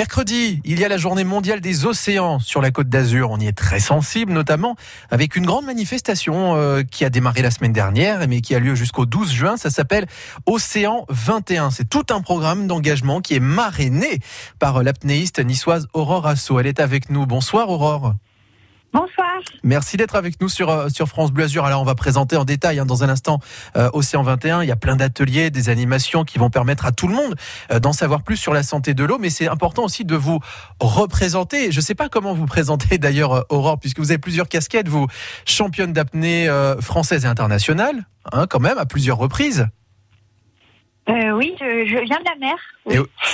Mercredi, il y a la journée mondiale des océans sur la côte d'Azur. On y est très sensible, notamment avec une grande manifestation euh, qui a démarré la semaine dernière, mais qui a lieu jusqu'au 12 juin. Ça s'appelle Océan 21. C'est tout un programme d'engagement qui est marrainé par l'apnéiste niçoise Aurore Asso. Elle est avec nous. Bonsoir Aurore. Bonsoir. Merci d'être avec nous sur, euh, sur France Bleu Azur. Alors, on va présenter en détail hein, dans un instant euh, Océan 21. Il y a plein d'ateliers, des animations qui vont permettre à tout le monde euh, d'en savoir plus sur la santé de l'eau. Mais c'est important aussi de vous représenter. Je ne sais pas comment vous présenter d'ailleurs, Aurore, puisque vous avez plusieurs casquettes. Vous, championne d'apnée française et internationale, hein, quand même, à plusieurs reprises. Euh, oui, je, viens de la mer.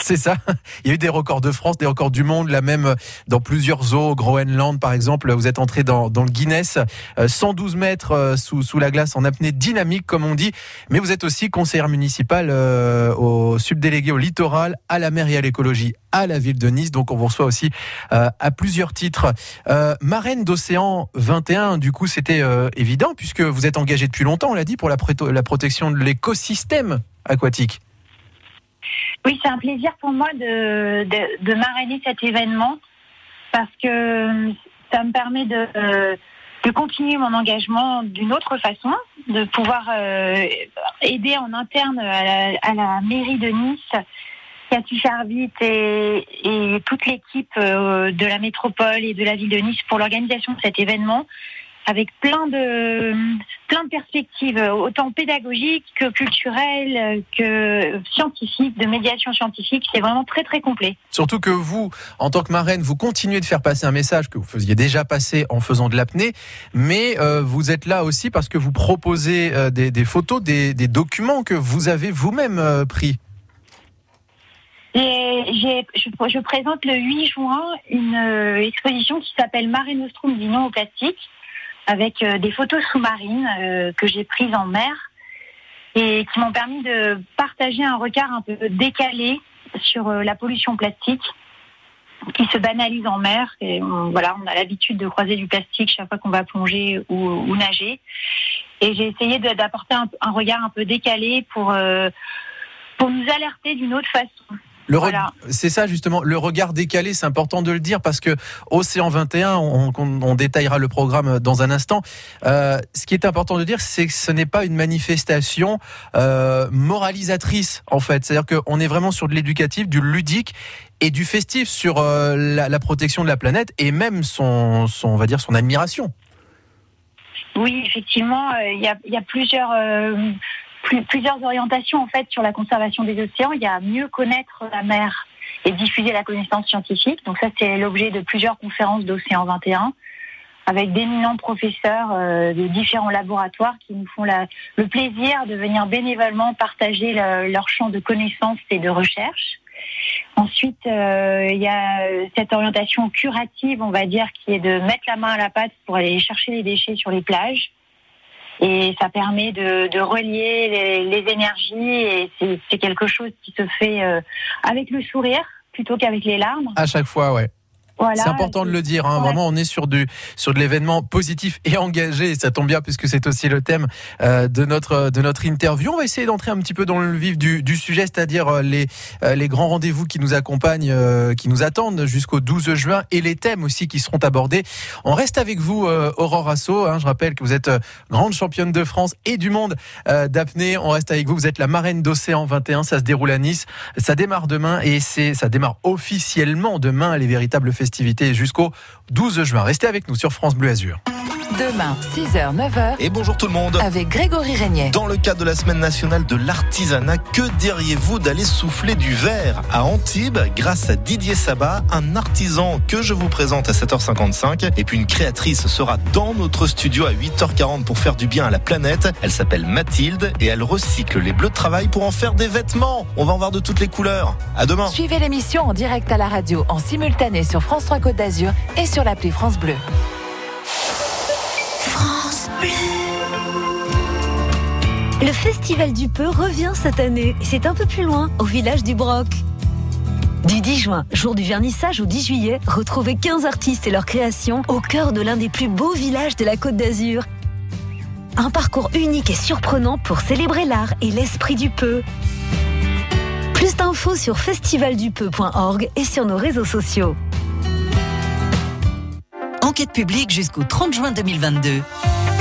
C'est ça. Il y a eu des records de France, des records du monde, là même dans plusieurs eaux, Groenland par exemple. Vous êtes entré dans, le Guinness, 112 euh, mètres euh, sous, sous la glace en apnée dynamique comme on dit. Mais vous êtes aussi conseillère municipale au subdélégué au littoral, à la mer et à l'écologie à la ville de Nice. Donc on vous reçoit aussi à plusieurs titres. marraine d'Océan 21, du coup c'était évident puisque vous êtes engagé depuis longtemps, on l'a dit, pour la, protection de l'écosystème aquatique. Oui, c'est un plaisir pour moi de, de, marrainer cet événement parce que ça me permet de, continuer mon engagement d'une autre façon, de pouvoir euh, aider en interne à la, mairie de Nice, Cathy Charvit et, toute l'équipe euh, de la métropole et de la ville de Nice pour l'organisation de cet événement avec plein de plein de perspectives, autant pédagogiques que culturelles, que scientifiques, de médiation scientifique. C'est vraiment très très complet. Surtout que vous, en tant que marraine, vous continuez de faire passer un message que vous faisiez déjà passer en faisant de l'apnée, mais euh, vous êtes là aussi parce que vous proposez euh, des, photos, des, documents que vous avez vous-même euh, pris. Je, présente le 8 juin une exposition qui s'appelle Mare Nostrum du au plastique avec euh, des photos sous-marines euh, que j'ai prises en mer et qui m'ont permis de partager un regard un peu décalé sur euh, la pollution plastique qui se banalise en mer. On, voilà, on a l'habitude de croiser du plastique chaque fois qu'on va plonger ou, nager. Et j'ai essayé d'apporter un, un, regard un peu décalé pour, pour nous alerter d'une autre façon. C'est ça justement, le regard décalé, c'est important de le dire parce que Océan 21, on, détaillera le programme dans un instant. Euh, ce qui est important de dire, c'est que ce n'est pas une manifestation euh, moralisatrice en fait. C'est-à-dire qu'on est vraiment sur de l'éducatif, du ludique et du festif sur euh, la, protection de la planète et même son, son, on va dire, son admiration. Oui, effectivement, il y a, y a, plusieurs plusieurs orientations en fait sur la conservation des océans. Il y a mieux connaître la mer et diffuser la connaissance scientifique. Donc ça, c'est l'objet de plusieurs conférences d'Océan 21 avec d'éminents professeurs euh, de différents laboratoires qui nous font le plaisir de venir bénévolement partager leur champ de connaissances et de recherche. Ensuite, euh, il y a cette orientation curative, on va dire, qui est de mettre la main à la pâte pour aller chercher les déchets sur les plages et ça permet de, de relier les, les, énergies et c'est quelque chose qui se fait euh, avec le sourire plutôt qu'avec les larmes. À chaque fois, ouais c'est important de le dire. Hein. Vraiment, on est sur du sur de l'événement positif et engagé. Et ça tombe bien puisque c'est aussi le thème euh, de notre de notre interview. On va essayer d'entrer un petit peu dans le vif du, du sujet, c'est-à-dire euh, les euh, les grands rendez-vous qui nous accompagnent, qui nous attendent jusqu'au 12 juin et les thèmes aussi qui seront abordés. On reste avec vous, Aurore Asso. Hein. Je rappelle que vous êtes grande championne de France et du monde d'apnée. On reste avec vous. Vous êtes la marraine d'Océan 21. Ça se déroule à Nice. Ça démarre demain et c'est ça démarre officiellement demain les véritables festivals jusqu'au 12 juin. Restez avec nous sur France Bleu Azur. Demain, 6h, 9h. Et bonjour tout le monde. Avec Grégory Régnier. Dans le cadre de la Semaine nationale de l'artisanat, que diriez-vous d'aller souffler du verre à Antibes grâce à Didier Sabat, un artisan que je vous présente à 7h55. Et puis une créatrice sera dans notre studio à 8h40 pour faire du bien à la planète. Elle s'appelle Mathilde et elle recycle les bleus de travail pour en faire des vêtements. On va en voir de toutes les couleurs. À demain. Suivez l'émission en direct à la radio, en simultané sur France 3 Côte d'Azur et sur l'appli France Bleu. Le Festival du Peu revient cette année et c'est un peu plus loin, au village du Broc. Du 10 juin, jour du vernissage au 10 juillet, retrouvez 15 artistes et leurs créations au cœur de l'un des plus beaux villages de la Côte d'Azur. Un parcours unique et surprenant pour célébrer l'art et l'esprit du peu Plus d'infos sur festivaldupeu.org et sur nos réseaux sociaux. Enquête publique jusqu'au 30 juin 2022.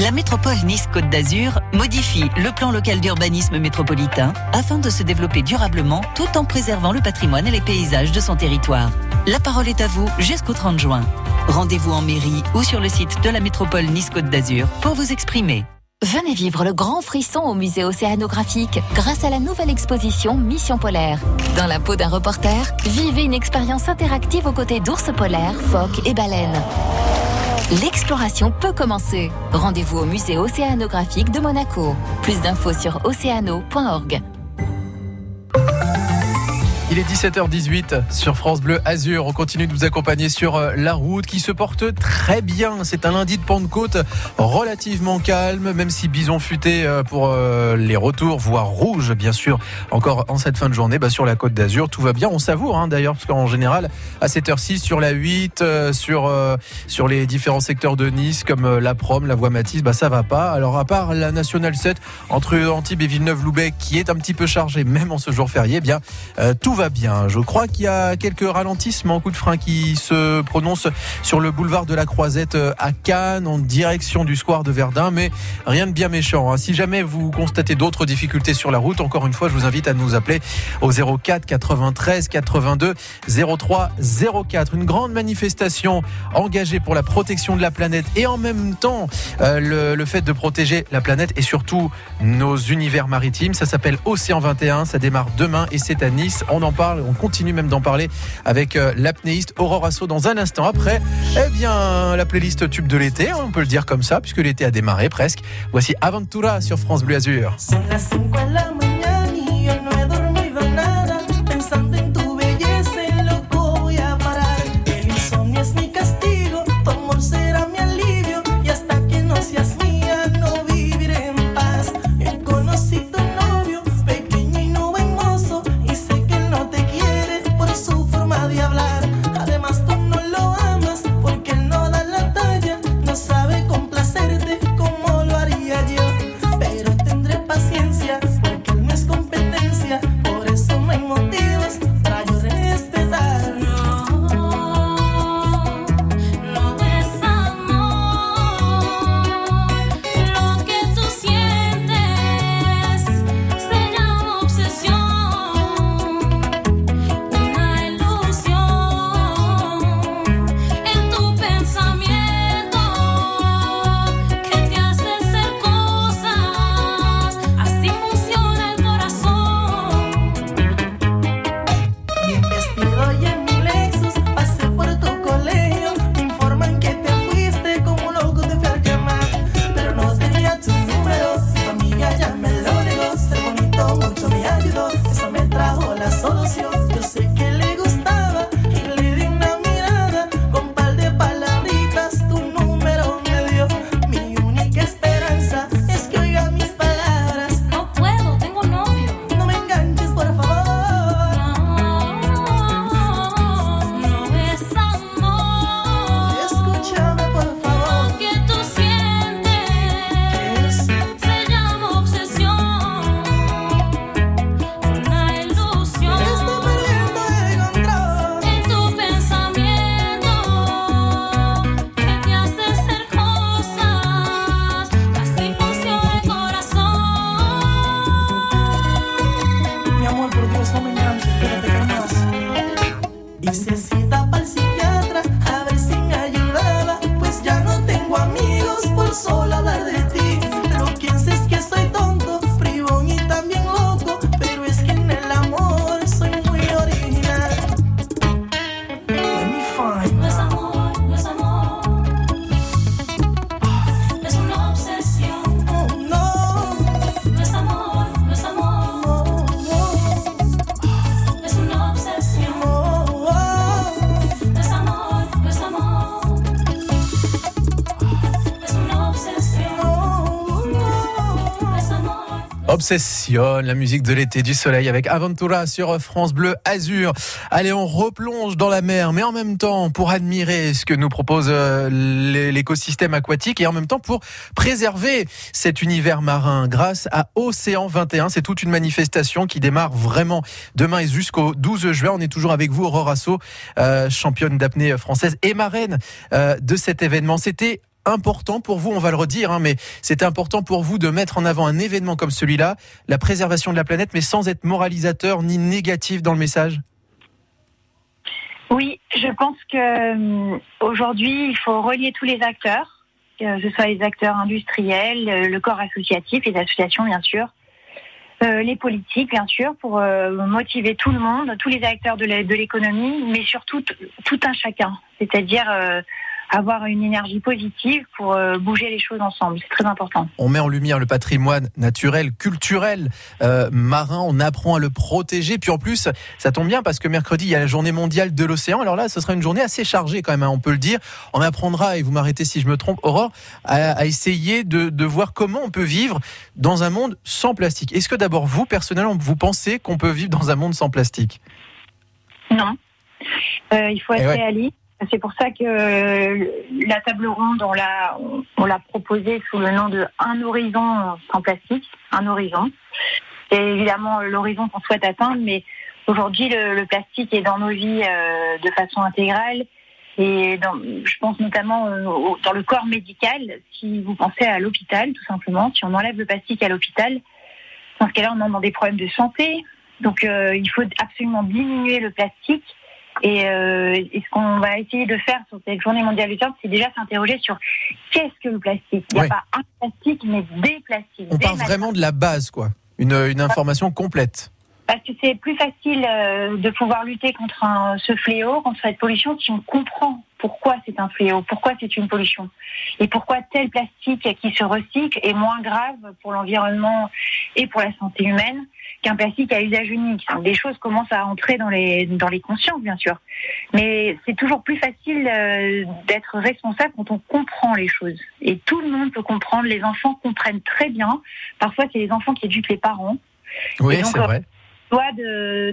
La métropole Nice-Côte d'Azur modifie le plan local d'urbanisme métropolitain afin de se développer durablement tout en préservant le patrimoine et les paysages de son territoire. La parole est à vous jusqu'au 30 juin. Rendez-vous en mairie ou sur le site de la métropole Nice-Côte d'Azur pour vous exprimer. Venez vivre le grand frisson au musée océanographique grâce à la nouvelle exposition Mission polaire. Dans la peau d'un reporter, vivez une expérience interactive aux côtés d'ours polaires, phoques et baleines. L'exploration peut commencer. Rendez-vous au musée océanographique de Monaco. Plus d'infos sur océano.org. Il est 17h18 sur France Bleu Azur. On continue de vous accompagner sur euh, la route qui se porte très bien. C'est un lundi de Pentecôte relativement calme, même si bison futé euh, pour euh, les retours, voire rouge, bien sûr, encore en cette fin de journée. Bah, sur la côte d'Azur, tout va bien. On savoure hein, d'ailleurs, parce qu'en général, à cette heure-ci, sur la 8, sur, sur les différents secteurs de Nice, comme la Prom, la Voie Matisse, bah, ça va pas. Alors, à part la Nationale 7, entre Antibes et Villeneuve-Loubet, qui est un petit peu chargée, même en ce jour férié, eh bien, tout va bien. Je crois qu'il y a quelques ralentissements en coup de frein qui se prononcent sur le boulevard de la Croisette euh, à Cannes en direction du square de Verdun, mais rien de bien méchant. Hein. Si jamais vous constatez d'autres difficultés sur la route, encore une fois, je vous invite à nous appeler au 04 93 82 03 04. Une grande manifestation engagée pour la protection de la planète et en même temps euh, le, le fait de protéger la planète et surtout nos univers maritimes. Ça s'appelle Océan 21. Ça démarre demain et c'est à Nice. On en on continue même d'en parler avec euh, l'apnéiste Aurore Asso dans un instant. Après, eh bien, la playlist tube de l'été, hein, on peut le dire comme ça, puisque l'été a démarré presque. Voici Aventura sur France Bleu Azur. canción. Obsession, la musique de l'été du soleil avec Aventura sur France Bleu Azur. Allez, on replonge dans la mer, mais en même temps pour admirer ce que nous propose euh, l'écosystème aquatique et en même temps pour préserver cet univers marin grâce à Océan 21. C'est toute une manifestation qui démarre vraiment demain et jusqu'au 12 juin. On est toujours avec vous, Aurore Asso, euh, championne d'apnée française et marraine euh, de cet événement. C'était important pour vous, on va le redire, hein, mais c'est important pour vous de mettre en avant un événement comme celui-là, la préservation de la planète, mais sans être moralisateur ni négatif dans le message. Oui, je pense que euh, aujourd'hui, il faut relier tous les acteurs, que ce soit les acteurs industriels, euh, le corps associatif, les associations bien sûr, euh, les politiques bien sûr, pour motiver tout le monde, tous les acteurs de l'économie, mais surtout tout un chacun, c'est-à-dire avoir une énergie positive pour euh, bouger les choses ensemble. C'est très important. On met en lumière le patrimoine naturel, culturel, euh, marin. On apprend à le protéger. Puis en plus, ça tombe bien parce que mercredi, il y a la journée mondiale de l'océan. Alors là, ce sera une journée assez chargée quand même, hein, on peut le dire. On apprendra, et vous m'arrêtez si je me trompe, Aurore, à, essayer de, de voir comment on peut vivre dans un monde sans plastique. Est-ce que d'abord, vous, personnellement, vous pensez qu'on peut vivre dans un monde sans plastique? Non. Euh, il faut être réaliste. C'est pour ça que euh, la table ronde, on l'a, proposée sous le nom de Un horizon sans plastique, un horizon. C'est évidemment l'horizon qu'on souhaite atteindre, mais aujourd'hui, le, plastique est dans nos vies euh, de façon intégrale. Et dans, je pense notamment euh, dans le corps médical, si vous pensez à l'hôpital, tout simplement, si on enlève le plastique à l'hôpital, dans ce cas-là, on a des problèmes de santé. Donc, il faut absolument diminuer le plastique euh, et, ce qu'on va essayer de faire sur cette journée mondiale du temps, c'est déjà s'interroger sur qu'est-ce que le plastique. Il n'y a pas un plastique, mais des plastiques. On parle vraiment de la base, quoi. Une, une information complète. Parce que c'est plus facile euh, de pouvoir lutter contre ce fléau, contre cette pollution, si on comprend pourquoi c'est un fléau, pourquoi c'est une pollution, et pourquoi tel plastique qui se recycle est moins grave pour l'environnement et pour la santé humaine qu'un plastique à usage unique. Des choses commencent à entrer dans les, dans les consciences, bien sûr. Mais c'est toujours plus facile euh, d'être responsable quand on comprend les choses. Et tout le monde peut comprendre. Les enfants comprennent très bien. Parfois, c'est les enfants qui éduquent les parents. Oui, c'est vrai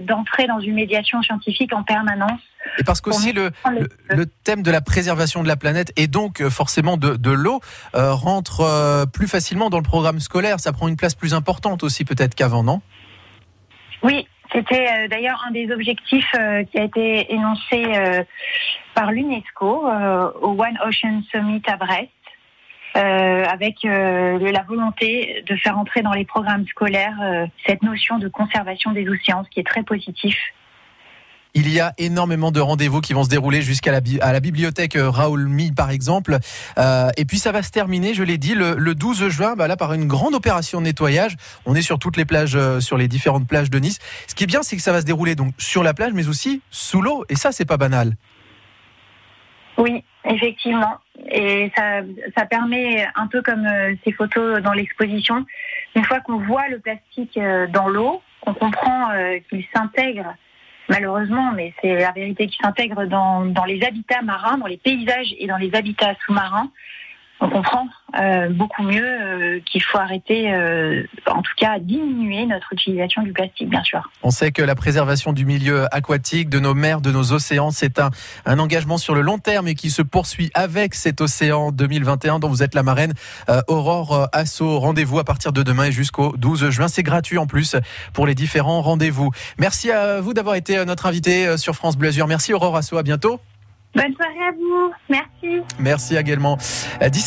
d'entrer dans une médiation scientifique en permanence. Et parce qu'aussi le, le, thème de la préservation de la planète et donc euh, forcément de, de l'eau euh, rentre plus facilement dans le programme scolaire. Ça prend une place plus importante aussi peut-être qu'avant, non? Oui, c'était euh, d'ailleurs un des objectifs euh, qui a été énoncé euh, par l'UNESCO au One Ocean Summit à Brest. Avec la volonté de faire entrer dans les programmes scolaires cette notion de conservation des océans, ce qui est très positif. Il y a énormément de rendez-vous qui vont se dérouler jusqu'à la, bibliothèque euh, Raoul Mi, par exemple. Euh, et puis ça va se terminer, je l'ai dit, le, 12 juin, bah là, par une grande opération de nettoyage. On est sur toutes les plages, euh, sur les différentes plages de Nice. Ce qui est bien, c'est que ça va se dérouler donc sur la plage, mais aussi sous l'eau. Et ça, c'est pas banal. Oui, effectivement. Et ça, ça permet, un peu comme ces photos dans l'exposition, une fois qu'on voit le plastique dans l'eau, qu'on comprend qu'il s'intègre malheureusement, mais c'est la vérité qui s'intègre dans, dans les habitats marins, dans les paysages et dans les habitats sous-marins on comprend euh, beaucoup mieux euh, qu'il faut arrêter, euh, en tout cas diminuer notre utilisation du plastique, bien sûr. On sait que la préservation du milieu aquatique, de nos mers, de nos océans, c'est un, un engagement sur le long terme et qui se poursuit avec cet océan 2021 dont vous êtes la marraine. Aurore Asso, rendez-vous à partir de demain et jusqu'au 12 juin. C'est gratuit en plus pour les différents rendez-vous. Merci à vous d'avoir été notre invité sur France Bleu Azur. Merci Aurore Asso, à bientôt. Bonne soirée à vous. Merci. Merci également. 17